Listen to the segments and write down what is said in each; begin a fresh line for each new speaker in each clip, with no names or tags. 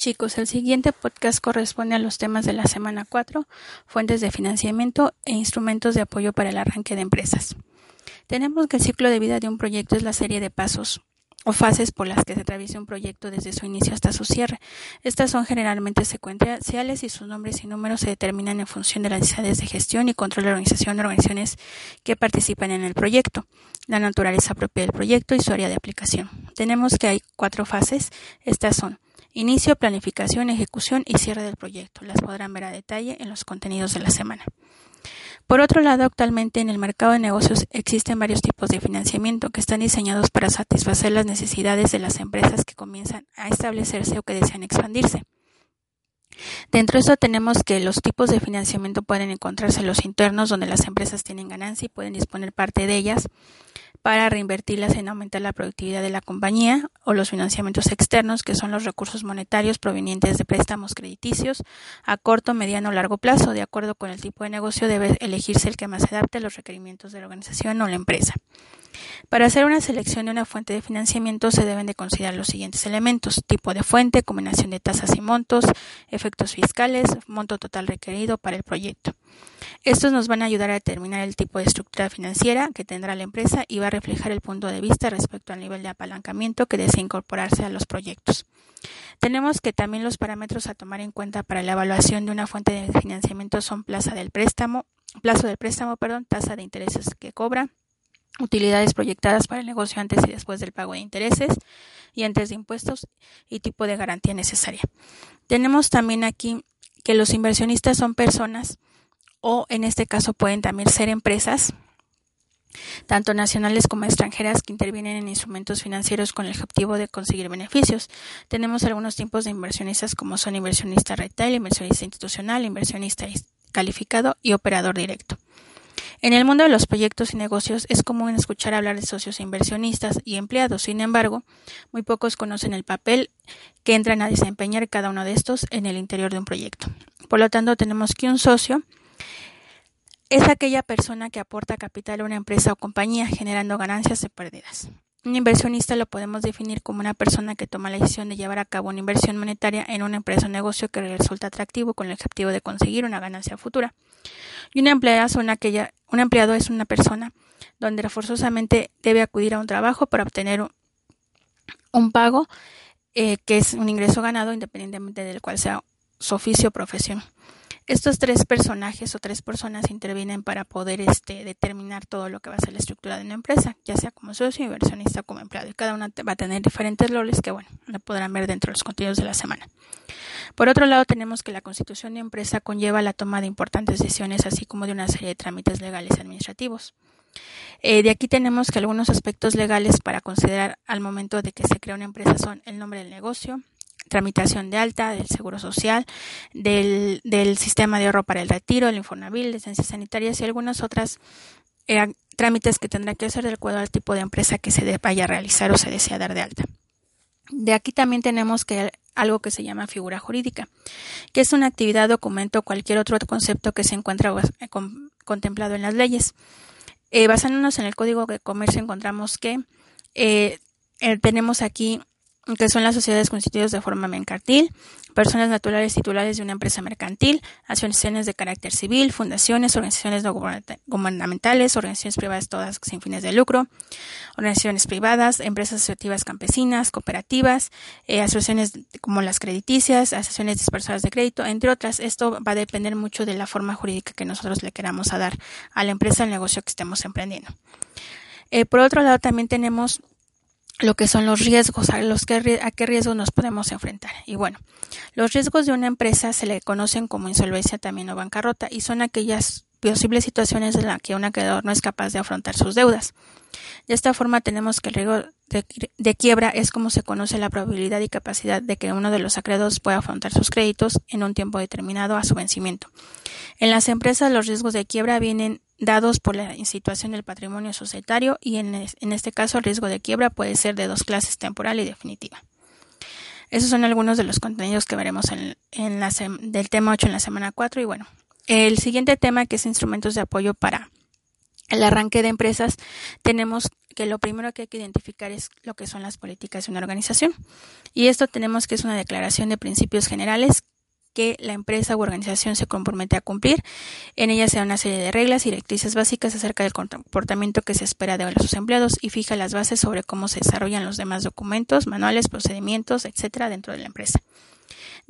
Chicos, el siguiente podcast corresponde a los temas de la semana 4, fuentes de financiamiento e instrumentos de apoyo para el arranque de empresas. Tenemos que el ciclo de vida de un proyecto es la serie de pasos o fases por las que se atraviesa un proyecto desde su inicio hasta su cierre. Estas son generalmente secuenciales y sus nombres y números se determinan en función de las necesidades de gestión y control de la organización de organizaciones que participan en el proyecto, la naturaleza propia del proyecto y su área de aplicación. Tenemos que hay cuatro fases. Estas son Inicio, planificación, ejecución y cierre del proyecto. Las podrán ver a detalle en los contenidos de la semana. Por otro lado, actualmente en el mercado de negocios existen varios tipos de financiamiento que están diseñados para satisfacer las necesidades de las empresas que comienzan a establecerse o que desean expandirse. Dentro de eso tenemos que los tipos de financiamiento pueden encontrarse los internos, donde las empresas tienen ganancia y pueden disponer parte de ellas para reinvertirlas en aumentar la productividad de la compañía o los financiamientos externos, que son los recursos monetarios provenientes de préstamos crediticios a corto, mediano o largo plazo. De acuerdo con el tipo de negocio, debe elegirse el que más se adapte a los requerimientos de la organización o la empresa. Para hacer una selección de una fuente de financiamiento se deben de considerar los siguientes elementos: tipo de fuente, combinación de tasas y montos, efectos fiscales, monto total requerido para el proyecto. Estos nos van a ayudar a determinar el tipo de estructura financiera que tendrá la empresa y va a reflejar el punto de vista respecto al nivel de apalancamiento que desea incorporarse a los proyectos. Tenemos que también los parámetros a tomar en cuenta para la evaluación de una fuente de financiamiento son plaza del préstamo, plazo del préstamo, perdón, tasa de intereses que cobra, utilidades proyectadas para el negocio antes y después del pago de intereses y antes de impuestos y tipo de garantía necesaria. Tenemos también aquí que los inversionistas son personas o en este caso pueden también ser empresas tanto nacionales como extranjeras que intervienen en instrumentos financieros con el objetivo de conseguir beneficios. Tenemos algunos tipos de inversionistas como son inversionista retail, inversionista institucional, inversionista calificado y operador directo. En el mundo de los proyectos y negocios es común escuchar hablar de socios inversionistas y empleados, sin embargo, muy pocos conocen el papel que entran a desempeñar cada uno de estos en el interior de un proyecto. Por lo tanto, tenemos que un socio es aquella persona que aporta capital a una empresa o compañía generando ganancias o pérdidas. Un inversionista lo podemos definir como una persona que toma la decisión de llevar a cabo una inversión monetaria en una empresa o negocio que resulta atractivo con el objetivo de conseguir una ganancia futura. Y una empleada un empleado es una persona donde forzosamente debe acudir a un trabajo para obtener un, pago eh, que es un ingreso ganado independientemente del cual sea su oficio o profesión. Estos tres personajes o tres personas intervienen para poder este, determinar todo lo que va a ser la estructura de una empresa, ya sea como socio, inversionista o como empleado. Y cada una va a tener diferentes roles que, bueno, lo podrán ver dentro de los contenidos de la semana. Por otro lado, tenemos que la constitución de empresa conlleva la toma de importantes decisiones, así como de una serie de trámites legales y administrativos. Eh, de aquí tenemos que algunos aspectos legales para considerar al momento de que se crea una empresa son el nombre del negocio, tramitación de alta, del seguro social, del, del sistema de ahorro para el retiro, el Infonavil, licencias sanitarias y algunas otras eh, trámites que tendrá que hacer de acuerdo al tipo de empresa que se vaya a realizar o se desea dar de alta. De aquí también tenemos que algo que se llama figura jurídica, que es una actividad, documento o cualquier otro concepto que se encuentra eh, contemplado en las leyes. Eh, basándonos en el Código de Comercio encontramos que tenemos aquí que son las sociedades constituidas de forma mercantil, personas naturales titulares de una empresa mercantil, asociaciones de carácter civil, fundaciones, organizaciones no gubernamentales, organizaciones privadas todas sin fines de lucro, organizaciones privadas, empresas asociativas campesinas, cooperativas, eh, asociaciones como las crediticias, asociaciones dispersadas de crédito, entre otras. Esto va a depender mucho de la forma jurídica que nosotros le queramos dar a la empresa, al negocio que estemos emprendiendo. Eh, por otro lado, también tenemos lo que son los riesgos, a, los que, a qué riesgos nos podemos enfrentar. Y bueno, los riesgos de una empresa se le conocen como insolvencia también o bancarrota y son aquellas posibles situaciones en las que un acreedor no es capaz de afrontar sus deudas. De esta forma tenemos que el riesgo de, quiebra es como se conoce la probabilidad y capacidad de que uno de los acreedores pueda afrontar sus créditos en un tiempo determinado a su vencimiento. En las empresas los riesgos de quiebra vienen dados por la situación del patrimonio societario y en, este caso el riesgo de quiebra puede ser de dos clases, temporal y definitiva. Esos son algunos de los contenidos que veremos en, del tema 8 en la semana 4 y bueno, el siguiente tema que es instrumentos de apoyo para el arranque de empresas, tenemos que lo primero que hay que identificar es lo que son las políticas de una organización. Y esto tenemos que es una declaración de principios generales que la empresa u organización se compromete a cumplir. En ella se da una serie de reglas y directrices básicas acerca del comportamiento que se espera de sus empleados y fija las bases sobre cómo se desarrollan los demás documentos, manuales, procedimientos, etcétera, dentro de la empresa.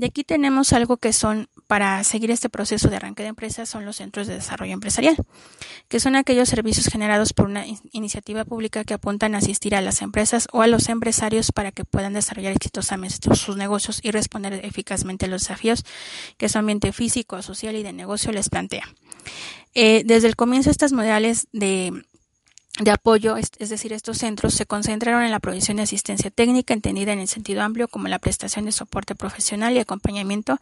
De aquí tenemos algo que son, para seguir este proceso de arranque de empresas, son los centros de desarrollo empresarial, que son aquellos servicios generados por una iniciativa pública que apuntan a asistir a las empresas o a los empresarios para que puedan desarrollar exitosamente sus negocios y responder eficazmente a los desafíos que su ambiente físico, social y de negocio les plantea. Eh, desde el comienzo, estas modales de de apoyo, es, decir, estos centros se concentraron en la provisión de asistencia técnica entendida en el sentido amplio como la prestación de soporte profesional y acompañamiento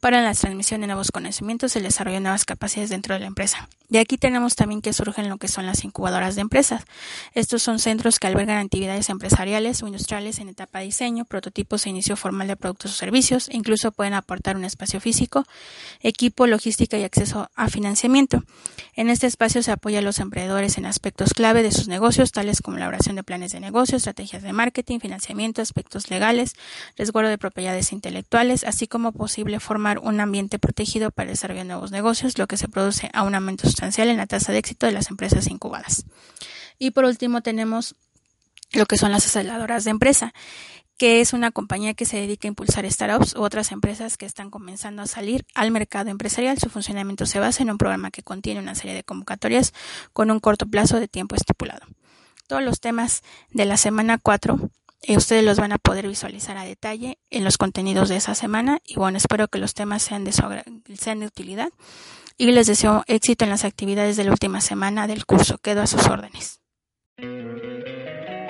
para la transmisión de nuevos conocimientos y el desarrollo de nuevas capacidades dentro de la empresa. De aquí tenemos también que surgen lo que son las incubadoras de empresas. Estos son centros que albergan actividades empresariales o industriales en etapa de diseño, prototipos e inicio formal de productos o servicios, e incluso pueden aportar un espacio físico, equipo, logística y acceso a financiamiento. En este espacio se apoya a los emprendedores en aspectos de sus negocios, tales como elaboración de planes de negocio, estrategias de marketing, financiamiento, aspectos legales, resguardo de propiedades intelectuales, así como posible formar un ambiente protegido para desarrollar nuevos negocios, lo que se produce a un aumento sustancial en la tasa de éxito de las empresas incubadas. Y por último tenemos lo que son las aceleradoras de empresa que es una compañía que se dedica a impulsar startups u otras empresas que están comenzando a salir al mercado empresarial. Su funcionamiento se basa en un programa que contiene una serie de convocatorias con un corto plazo de tiempo estipulado. Todos los temas de la semana 4 eh, ustedes los van a poder visualizar a detalle en los contenidos de esa semana y bueno, espero que los temas sean de, sean de utilidad y les deseo éxito en las actividades de la última semana del curso. Quedo a sus órdenes.